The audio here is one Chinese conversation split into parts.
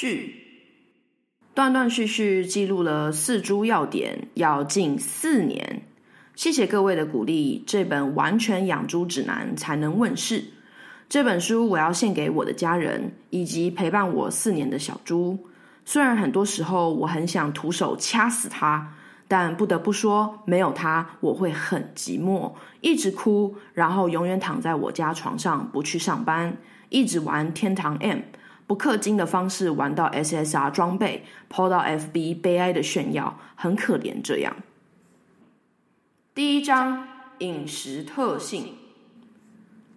序，断断续续记录了四株要点，要近四年。谢谢各位的鼓励，这本完全养猪指南才能问世。这本书我要献给我的家人，以及陪伴我四年的小猪。虽然很多时候我很想徒手掐死它，但不得不说，没有它我会很寂寞，一直哭，然后永远躺在我家床上不去上班，一直玩天堂 M，不氪金的方式玩到 SSR 装备，抛到 FB 悲哀的炫耀，很可怜这样。第一章饮食特性。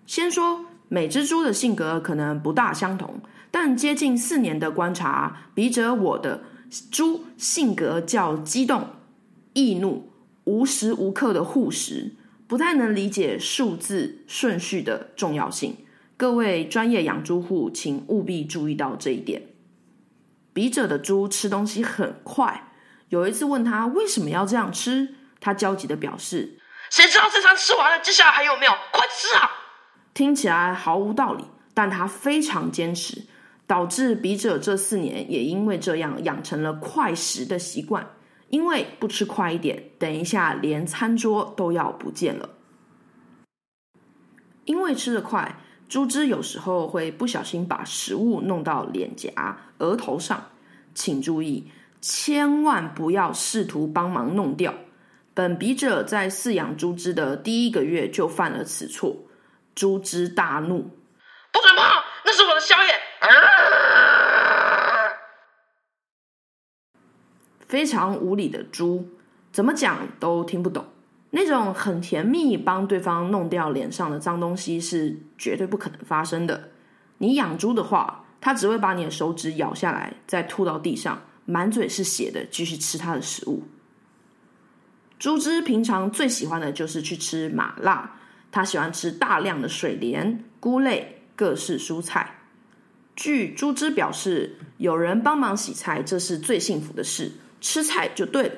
先说每只猪的性格可能不大相同，但接近四年的观察，笔者我的猪性格较激动、易怒、无时无刻的护食，不太能理解数字顺序的重要性。各位专业养猪户，请务必注意到这一点。笔者的猪吃东西很快，有一次问他为什么要这样吃。他焦急的表示：“谁知道这餐吃完了，接下来还有没有？快吃啊！”听起来毫无道理，但他非常坚持，导致笔者这四年也因为这样养成了快食的习惯。因为不吃快一点，等一下连餐桌都要不见了。因为吃得快，猪只有时候会不小心把食物弄到脸颊、额头上，请注意，千万不要试图帮忙弄掉。本笔者在饲养猪只的第一个月就犯了此错，猪只大怒：“不准碰，那是我的宵夜！”非常无理的猪，怎么讲都听不懂。那种很甜蜜帮对方弄掉脸上的脏东西是绝对不可能发生的。你养猪的话，它只会把你的手指咬下来，再吐到地上，满嘴是血的继续吃它的食物。猪只平常最喜欢的就是去吃麻辣，它喜欢吃大量的水莲、菇类、各式蔬菜。据猪只表示，有人帮忙洗菜，这是最幸福的事。吃菜就对了。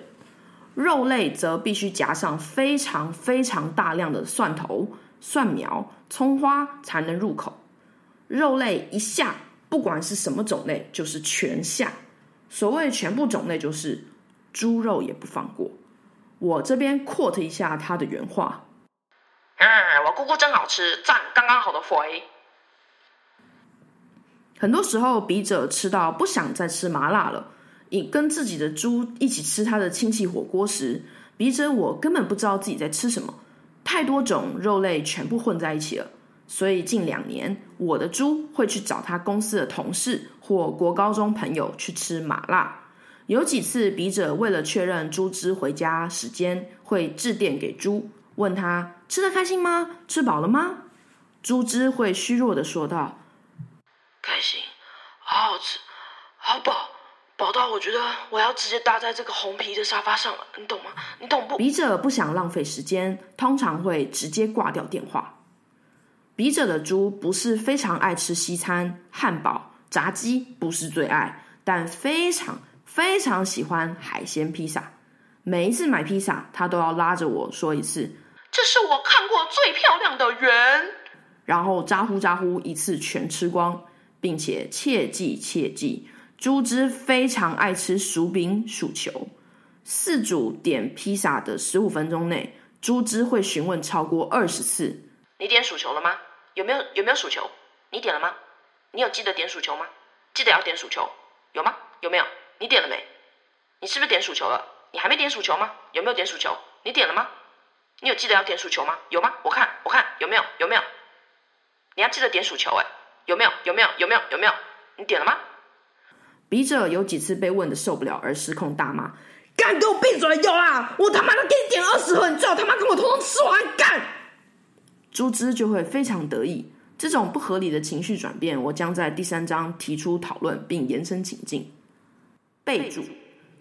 肉类则必须夹上非常非常大量的蒜头、蒜苗、葱花才能入口。肉类一下，不管是什么种类，就是全下。所谓全部种类，就是猪肉也不放过。我这边 quote 一下他的原话：“嗯，我姑姑真好吃，赞，刚刚好的肥。”很多时候，笔者吃到不想再吃麻辣了，以跟自己的猪一起吃他的亲戚火锅时，笔者我根本不知道自己在吃什么，太多种肉类全部混在一起了。所以近两年，我的猪会去找他公司的同事或国高中朋友去吃麻辣。有几次，笔者为了确认猪只回家时间，会致电给猪，问他吃的开心吗？吃饱了吗？猪只会虚弱的说道：“开心，好好吃，好饱，饱到我觉得我要直接搭在这个红皮的沙发上了，你懂吗？你懂不？”笔者不想浪费时间，通常会直接挂掉电话。笔者的猪不是非常爱吃西餐，汉堡、炸鸡不是最爱，但非常。非常喜欢海鲜披萨，每一次买披萨，他都要拉着我说一次：“这是我看过最漂亮的圆。”然后咋呼咋呼一次全吃光，并且切记切记，猪只非常爱吃薯饼薯球。四组点披萨的十五分钟内，猪只会询问超过二十次：“你点薯球了吗？有没有有没有薯球？你点了吗？你有记得点薯球吗？记得要点薯球，有吗？有没有？”你点了没？你是不是点薯球了？你还没点薯球吗？有没有点薯球？你点了吗？你有记得要点薯球吗？有吗？我看，我看有没有？有没有？你要记得点薯球哎，有没有？有没有？有没有？有没有？你点了吗？笔者有几次被问的受不了而失控大骂：“干，给我闭嘴！有啦，我他妈的给你点二十盒，你最好他妈跟我通通吃完！干！”猪之就会非常得意。这种不合理的情绪转变，我将在第三章提出讨论并延伸情境。备注：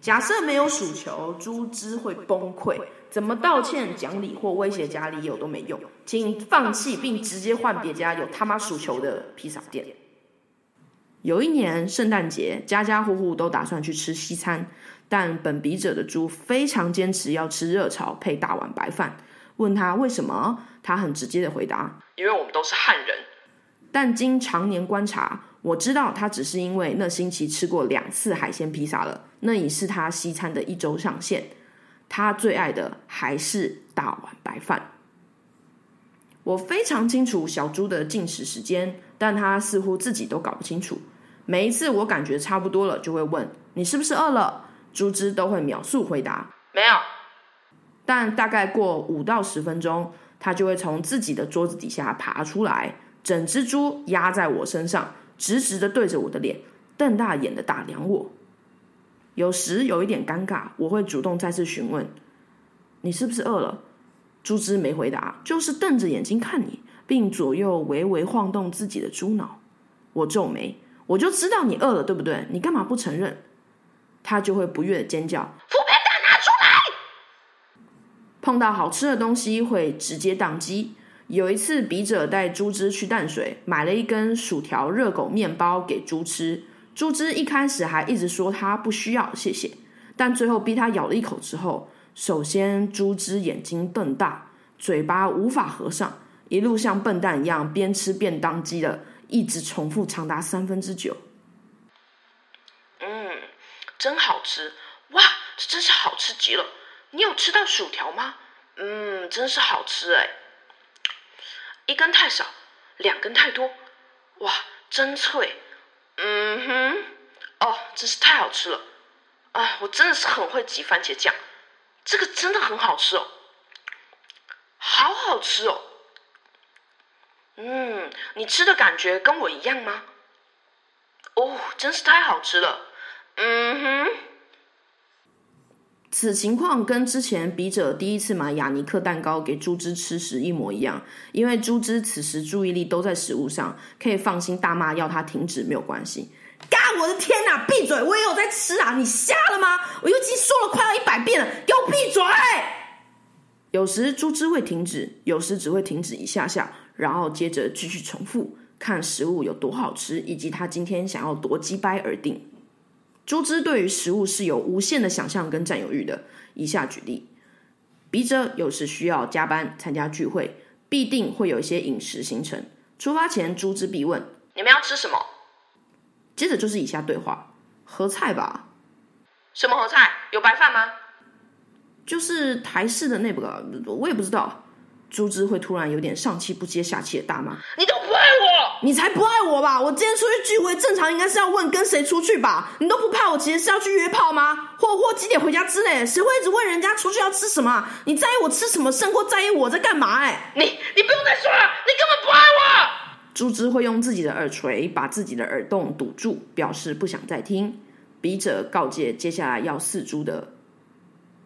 假设没有薯球，猪之会崩溃。怎么道歉、讲理或威胁家里有都没用，请放弃并直接换别家有他妈薯球的披萨店。有一年圣诞节，家家户户都打算去吃西餐，但本笔者的猪非常坚持要吃热炒配大碗白饭。问他为什么，他很直接的回答：因为我们都是汉人。但经常年观察，我知道他只是因为那星期吃过两次海鲜披萨了，那已是他西餐的一周上限。他最爱的还是大碗白饭。我非常清楚小猪的进食时间，但他似乎自己都搞不清楚。每一次我感觉差不多了，就会问你是不是饿了，猪只都会秒速回答没有。但大概过五到十分钟，它就会从自己的桌子底下爬出来，整只猪压在我身上，直直的对着我的脸，瞪大眼的打量我。有时有一点尴尬，我会主动再次询问：“你是不是饿了？”猪只没回答，就是瞪着眼睛看你，并左右微微晃动自己的猪脑。我皱眉，我就知道你饿了，对不对？你干嘛不承认？他就会不悦的尖叫：“副片蛋拿出来！”碰到好吃的东西会直接宕机。有一次，笔者带猪只去淡水，买了一根薯条、热狗面包给猪吃。猪只一开始还一直说他不需要，谢谢。但最后逼他咬了一口之后，首先猪只眼睛瞪大，嘴巴无法合上，一路像笨蛋一样边吃边当机的，一直重复长达三分之九。嗯，真好吃哇！这真是好吃极了。你有吃到薯条吗？嗯，真是好吃哎。一根太少，两根太多，哇，真脆。嗯哼，哦，真是太好吃了！啊，我真的是很会挤番茄酱，这个真的很好吃哦，好好吃哦。嗯，你吃的感觉跟我一样吗？哦，真是太好吃了。嗯哼。此情况跟之前笔者第一次买雅尼克蛋糕给猪只吃时一模一样，因为猪只此时注意力都在食物上，可以放心大骂要它停止没有关系。嘎！我的天哪！闭嘴！我也有在吃啊！你瞎了吗？我已经说了快要一百遍了，给我闭嘴！有时猪只会停止，有时只会停止一下下，然后接着继续重复，看食物有多好吃，以及他今天想要多击掰而定。猪只对于食物是有无限的想象跟占有欲的。以下举例：笔者有时需要加班参加聚会，必定会有一些饮食行程。出发前，猪只必问：“你们要吃什么？”接着就是以下对话：“合菜吧？”“什么合菜？有白饭吗？”“就是台式的那个，我也不知道。”猪只会突然有点上气不接下气的大骂：“你都不爱我，你才不爱我吧？我今天出去聚会，正常应该是要问跟谁出去吧？你都不怕我其实是要去约炮吗？或或几点回家之类？谁会一直问人家出去要吃什么？你在意我吃什么，胜过在意我在干嘛？哎，你你不用再说了，你根本不爱我。”猪只会用自己的耳垂把自己的耳洞堵住，表示不想再听。笔者告诫接下来要饲猪的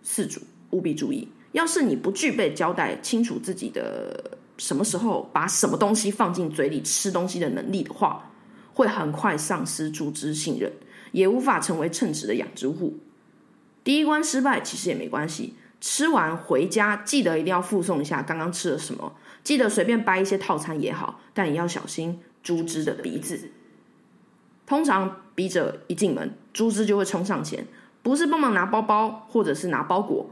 饲主务必注意。要是你不具备交代清楚自己的什么时候把什么东西放进嘴里吃东西的能力的话，会很快丧失猪只信任，也无法成为称职的养殖户。第一关失败其实也没关系，吃完回家记得一定要附送一下刚刚吃了什么，记得随便掰一些套餐也好，但也要小心猪只的鼻子。通常笔者一进门，猪只就会冲上前，不是帮忙拿包包，或者是拿包裹。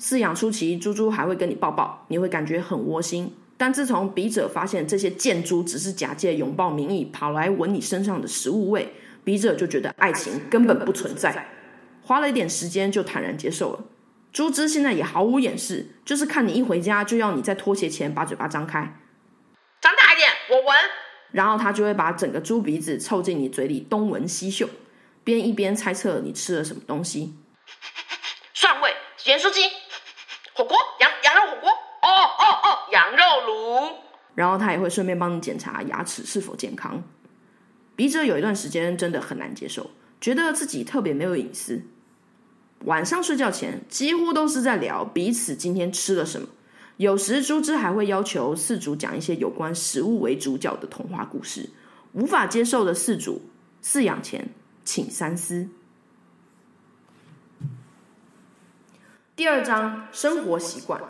饲养初期，猪猪还会跟你抱抱，你会感觉很窝心。但自从笔者发现这些贱猪只是假借拥抱名义跑来闻你身上的食物味，笔者就觉得爱情根本不存在。花了一点时间就坦然接受了。猪只现在也毫无掩饰，就是看你一回家就要你在脱鞋前把嘴巴张开，张大一点，我闻。然后他就会把整个猪鼻子凑进你嘴里东闻西嗅，边一边猜测你吃了什么东西。蒜味，盐酥鸡。火锅羊羊肉火锅哦哦哦羊肉炉，然后他也会顺便帮你检查牙齿是否健康。笔者有一段时间真的很难接受，觉得自己特别没有隐私。晚上睡觉前几乎都是在聊彼此今天吃了什么，有时猪只还会要求饲主讲一些有关食物为主角的童话故事。无法接受的饲主饲养前请三思。第二章生活习惯，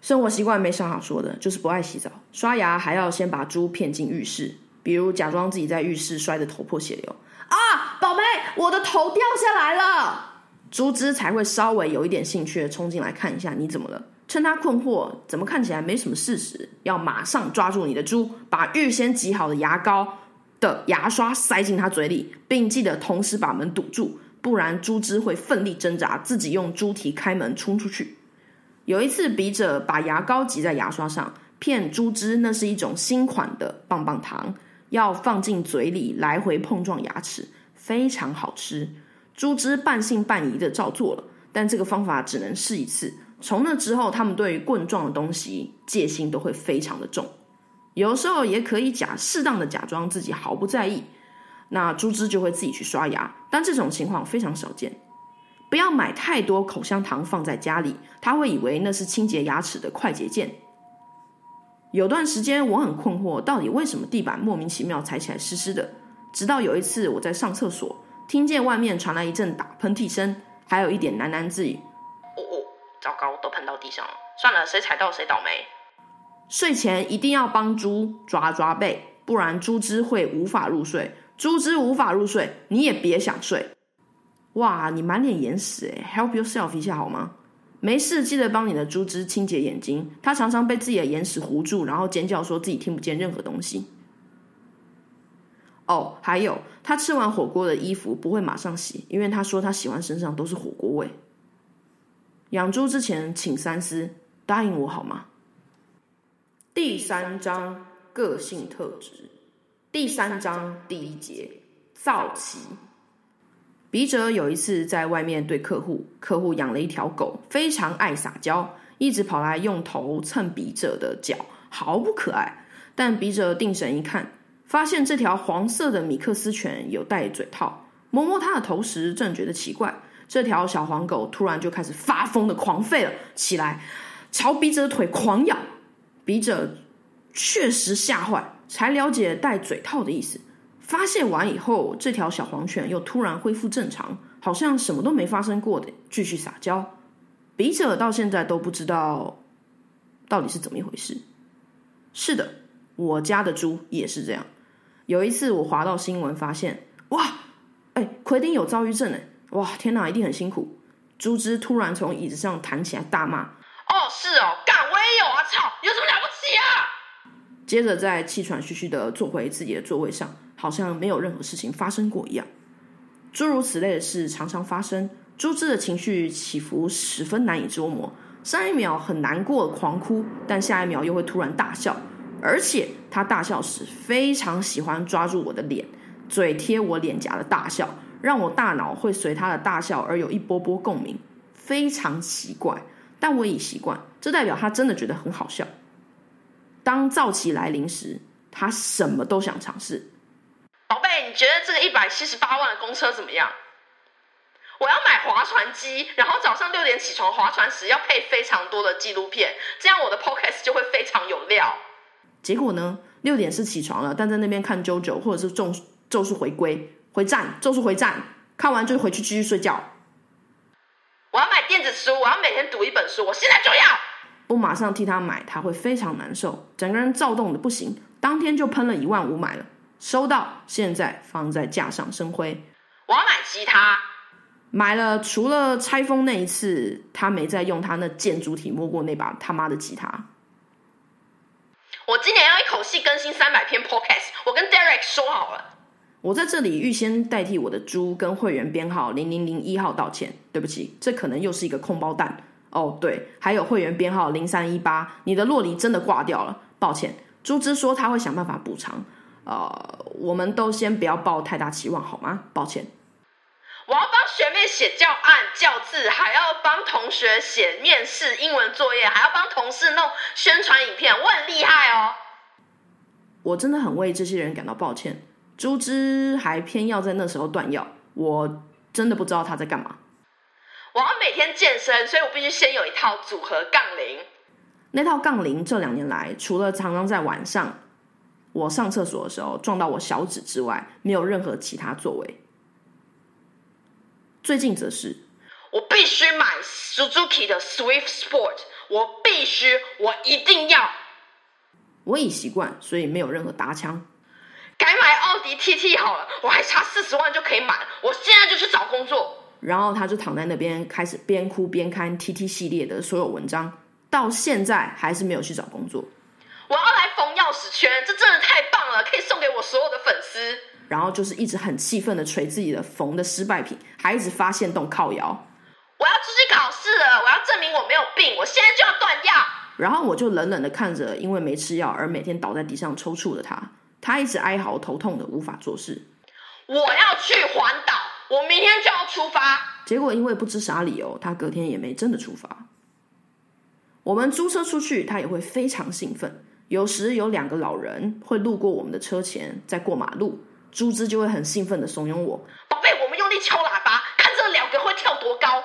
生活习惯没啥好说的，就是不爱洗澡，刷牙还要先把猪骗进浴室，比如假装自己在浴室摔得头破血流。啊，宝贝，我的头掉下来了，猪只才会稍微有一点兴趣的冲进来看一下你怎么了，趁他困惑怎么看起来没什么事时，要马上抓住你的猪，把预先挤好的牙膏的牙刷塞进他嘴里，并记得同时把门堵住，不然猪只会奋力挣扎，自己用猪蹄开门冲出去。有一次，笔者把牙膏挤在牙刷上，骗猪只那是一种新款的棒棒糖，要放进嘴里来回碰撞牙齿，非常好吃。猪只半信半疑的照做了，但这个方法只能试一次。从那之后，他们对于棍状的东西戒心都会非常的重。有时候也可以假适当的假装自己毫不在意，那猪只就会自己去刷牙。但这种情况非常少见。不要买太多口香糖放在家里，它会以为那是清洁牙齿的快捷键。有段时间我很困惑，到底为什么地板莫名其妙踩起来湿湿的？直到有一次我在上厕所，听见外面传来一阵打喷嚏声，还有一点喃喃自语。糟糕，都喷到地上了。算了，谁踩到谁倒霉。睡前一定要帮猪抓抓背，不然猪只会无法入睡。猪只无法入睡，你也别想睡。哇，你满脸眼屎哎！Help yourself 一下好吗？没事，记得帮你的猪只清洁眼睛。它常常被自己的眼屎糊住，然后尖叫说自己听不见任何东西。哦，还有，他吃完火锅的衣服不会马上洗，因为他说他喜欢身上都是火锅味。养猪之前，请三思，答应我好吗？第三章个性特质，第三章第一节造奇。笔者有一次在外面对客户，客户养了一条狗，非常爱撒娇，一直跑来用头蹭笔者的脚，毫不可爱。但笔者定神一看，发现这条黄色的米克斯犬有戴嘴套，摸摸它的头时，正觉得奇怪。这条小黄狗突然就开始发疯的狂吠了起来，朝笔者的腿狂咬。笔者确实吓坏，才了解戴嘴套的意思。发泄完以后，这条小黄犬又突然恢复正常，好像什么都没发生过的，继续撒娇。笔者到现在都不知道到底是怎么一回事。是的，我家的猪也是这样。有一次我滑到新闻，发现哇，哎，奎丁有躁郁症哎。哇，天哪，一定很辛苦！猪只突然从椅子上弹起来，大骂：“哦，是哦，干我也有啊！操，？”接着再气喘吁吁的坐回自己的座位上，好像没有任何事情发生过一样。诸如此类的事常常发生，猪只的情绪起伏十分难以捉摸。上一秒很难过狂哭，但下一秒又会突然大笑，而且他大笑时非常喜欢抓住我的脸，嘴贴我脸颊的大笑。让我大脑会随他的大笑而有一波波共鸣，非常奇怪，但我已习惯。这代表他真的觉得很好笑。当造期来临时，他什么都想尝试。宝贝，你觉得这个一百七十八万的公车怎么样？我要买划船机，然后早上六点起床划船时要配非常多的纪录片，这样我的 podcast 就会非常有料。结果呢？六点是起床了，但在那边看 JoJo 或者是咒咒术回归。回站，咒术回站，看完就回去继续睡觉。我要买电子书，我要每天读一本书，我现在就要。不马上替他买，他会非常难受，整个人躁动的不行。当天就喷了一万五买了，收到，现在放在架上生灰。我要买吉他，买了，除了拆封那一次，他没再用他那建筑体摸过那把他妈的吉他。我今年要一口气更新三百篇 podcast，我跟 Derek 说好了。我在这里预先代替我的猪跟会员编号零零零一号道歉，对不起，这可能又是一个空包弹哦。对，还有会员编号零三一八，你的洛梨真的挂掉了，抱歉。猪之说他会想办法补偿，呃，我们都先不要抱太大期望好吗？抱歉。我要帮学妹写教案、教字，还要帮同学写面试英文作业，还要帮同事弄宣传影片，我很厉害哦。我真的很为这些人感到抱歉。猪之还偏要在那时候断药，我真的不知道他在干嘛。我要每天健身，所以我必须先有一套组合杠铃。那套杠铃这两年来，除了常常在晚上我上厕所的时候撞到我小指之外，没有任何其他作为。最近则是，我必须买 Suzuki 的 Swift Sport，我必须，我一定要。我已习惯，所以没有任何搭腔。改买奥迪 TT 好了，我还差四十万就可以买，我现在就去找工作。然后他就躺在那边，开始边哭边看 TT 系列的所有文章。到现在还是没有去找工作。我要来缝钥匙圈，这真的太棒了，可以送给我所有的粉丝。然后就是一直很气愤的捶自己的缝的失败品，还一直发现洞靠摇。我要出去考试了，我要证明我没有病，我现在就要断药。然后我就冷冷的看着因为没吃药而每天倒在地上抽搐的他，他一直哀嚎头痛的无法做事。我要去环岛，我明天就要出发。结果因为不知啥理由，他隔天也没真的出发。我们租车出去，他也会非常兴奋。有时有两个老人会路过我们的车前，在过马路。猪只就会很兴奋的怂恿我，宝贝，我们用力敲喇叭，看这两个会跳多高。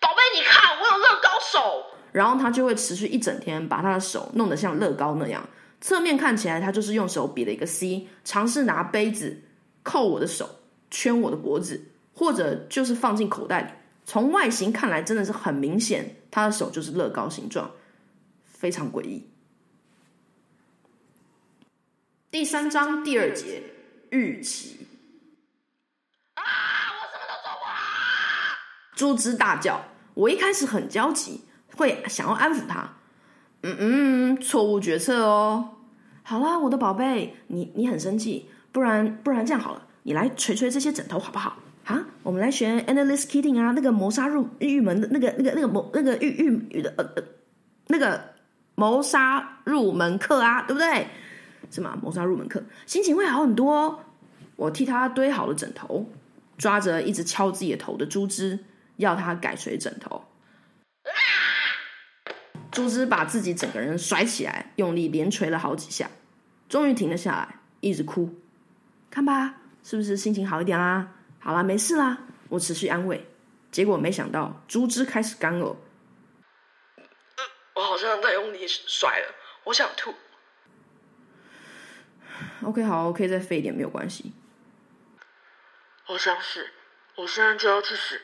宝贝，你看我有乐高手。然后他就会持续一整天，把他的手弄得像乐高那样，侧面看起来他就是用手比了一个 C，尝试拿杯子扣我的手，圈我的脖子，或者就是放进口袋里。从外形看来，真的是很明显，他的手就是乐高形状，非常诡异。第三章第二节预期啊！我什么都做不好。猪只大叫。我一开始很焦急，会想要安抚他。嗯嗯，错误决策哦。好啦，我的宝贝，你你很生气，不然不然这样好了，你来捶捶这些枕头好不好？啊，我们来学 Endless Kitting 啊，那个谋杀入狱门的那个那个那个谋那个狱狱狱的呃呃那个谋杀入门课啊，对不对？是吗？谋杀入门课，心情会好很多。哦我替他堆好了枕头，抓着一直敲自己的头的猪只，要他改捶枕头。猪只把自己整个人甩起来，用力连捶了好几下，终于停了下来，一直哭。看吧，是不是心情好一点啦？好啦，没事啦。我持续安慰，结果没想到猪只开始干呕。我好像在用力甩了，我想吐。OK，好，OK，再废一点没有关系。我想死，我现在就要去死，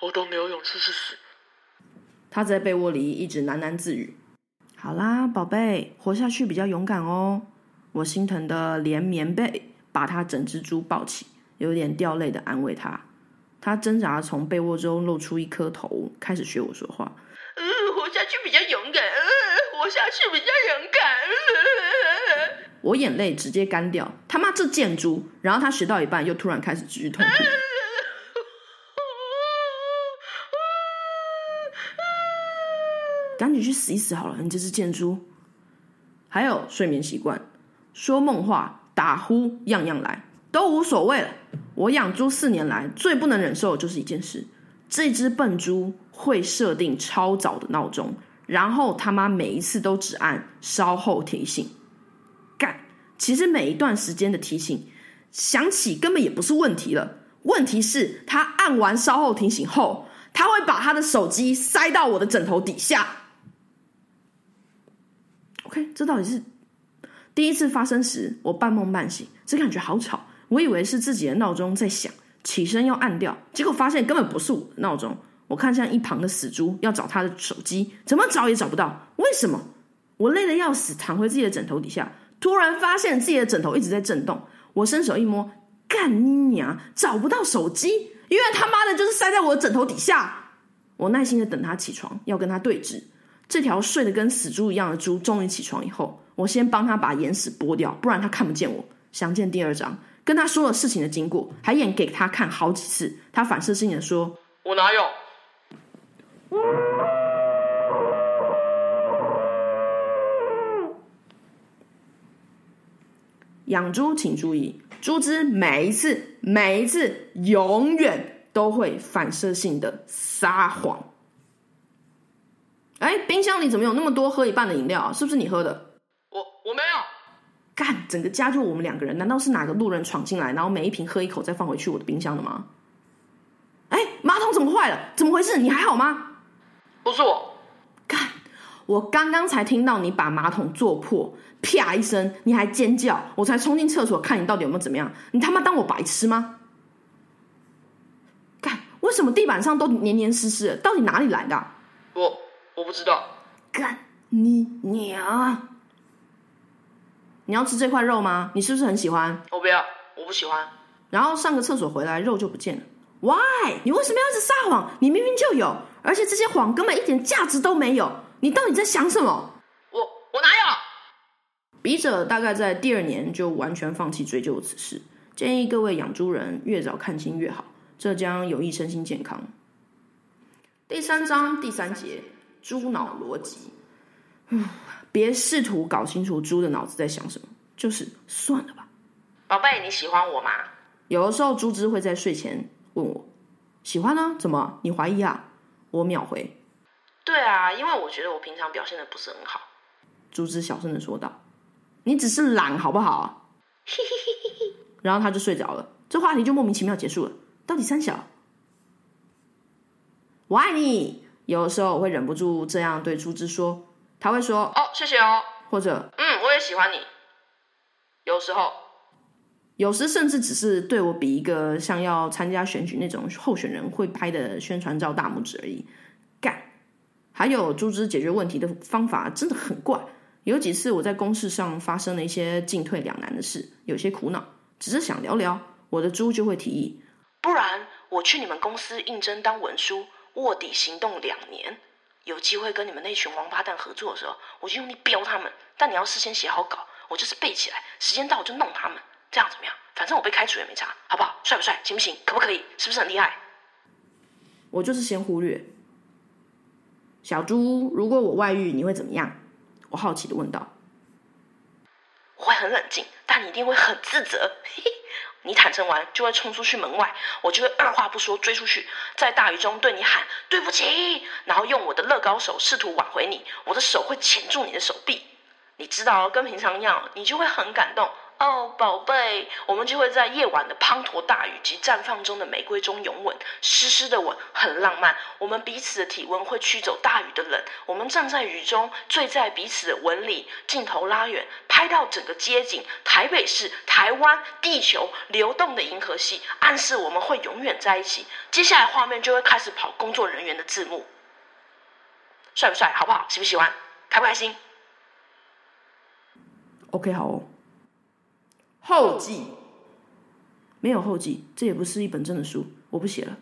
我都没有勇气去死。他在被窝里一直喃喃自语：“好啦，宝贝，活下去比较勇敢哦。”我心疼的连棉被把他整只猪抱起，有点掉泪的安慰他。他挣扎从被窝中露出一颗头，开始学我说话：“嗯，活下去比较勇敢，嗯，活下去比较勇敢。”我眼泪直接干掉，他妈这贱猪！然后他学到一半，又突然开始继续痛苦。赶紧去死一死好了，你这只贱猪！还有睡眠习惯，说梦话、打呼，样样来，都无所谓了。我养猪四年来，最不能忍受的就是一件事：这只笨猪会设定超早的闹钟，然后他妈每一次都只按稍后提醒。干其实每一段时间的提醒响起根本也不是问题了，问题是他按完稍后提醒后，他会把他的手机塞到我的枕头底下。OK，这到底是第一次发生时，我半梦半醒，只感觉好吵。我以为是自己的闹钟在响，起身要按掉，结果发现根本不是我的闹钟。我看向一旁的死猪，要找他的手机，怎么找也找不到。为什么？我累得要死，躺回自己的枕头底下。突然发现自己的枕头一直在震动，我伸手一摸，干你娘，找不到手机，因为他妈的就是塞在我的枕头底下。我耐心的等他起床，要跟他对峙。这条睡得跟死猪一样的猪终于起床以后，我先帮他把眼屎剥掉，不然他看不见我。详见第二章，跟他说了事情的经过，还演给他看好几次。他反射性的说：“我哪有？”养猪请注意，猪只每一次、每一次、永远都会反射性的撒谎。哎，冰箱里怎么有那么多喝一半的饮料啊？是不是你喝的？我我没有。干，整个家就我们两个人，难道是哪个路人闯进来，然后每一瓶喝一口再放回去我的冰箱的吗？哎，马桶怎么坏了？怎么回事？你还好吗？不是我。干，我刚刚才听到你把马桶坐破。啪一声，你还尖叫，我才冲进厕所看你到底有没有怎么样？你他妈当我白痴吗？干，为什么地板上都黏黏湿湿的？到底哪里来的？我我不知道。干你娘！你要吃这块肉吗？你是不是很喜欢？我不要，我不喜欢。然后上个厕所回来，肉就不见了。Why？你为什么要一直撒谎？你明明就有。而且这些谎根本一点价值都没有。你到底在想什么？我我哪有？笔者大概在第二年就完全放弃追究此事，建议各位养猪人越早看清越好，这将有益身心健康。第三章第三节，猪脑逻辑。嗯，别试图搞清楚猪的脑子在想什么，就是算了吧。宝贝，你喜欢我吗？有的时候，猪只会在睡前问我：“喜欢呢？怎么？你怀疑啊？”我秒回：“对啊，因为我觉得我平常表现的不是很好。”猪只小声的说道：“你只是懒，好不好？”然后他就睡着了，这话题就莫名其妙结束了。到底三小，我爱你。有的时候我会忍不住这样对猪只说，他会说：“哦，谢谢哦。”或者：“嗯，我也喜欢你。”有时候。有时甚至只是对我比一个像要参加选举那种候选人会拍的宣传照大拇指而已。干，还有猪只解决问题的方法真的很怪。有几次我在公事上发生了一些进退两难的事，有些苦恼，只是想聊聊，我的猪就会提议：不然我去你们公司应征当文书，卧底行动两年，有机会跟你们那群王八蛋合作的时候，我就用力飙他们。但你要事先写好稿，我就是背起来，时间到我就弄他们。这样怎么样？反正我被开除也没差，好不好？帅不帅？行不行？可不可以？是不是很厉害？我就是先忽略。小猪，如果我外遇，你会怎么样？我好奇的问道。我会很冷静，但你一定会很自责。你坦诚完，就会冲出去门外，我就会二话不说追出去，在大雨中对你喊对不起，然后用我的乐高手试图挽回你。我的手会钳住你的手臂，你知道，跟平常一样，你就会很感动。哦，宝贝，我们就会在夜晚的滂沱大雨及绽放中的玫瑰中拥吻，湿湿的吻很浪漫。我们彼此的体温会驱走大雨的冷，我们站在雨中，醉在彼此的吻里。镜头拉远，拍到整个街景，台北市、台湾、地球流动的银河系，暗示我们会永远在一起。接下来画面就会开始跑工作人员的字幕，帅不帅？好不好？喜不喜欢？开不开心？OK，好哦。后记没有后记，这也不是一本真的书，我不写了。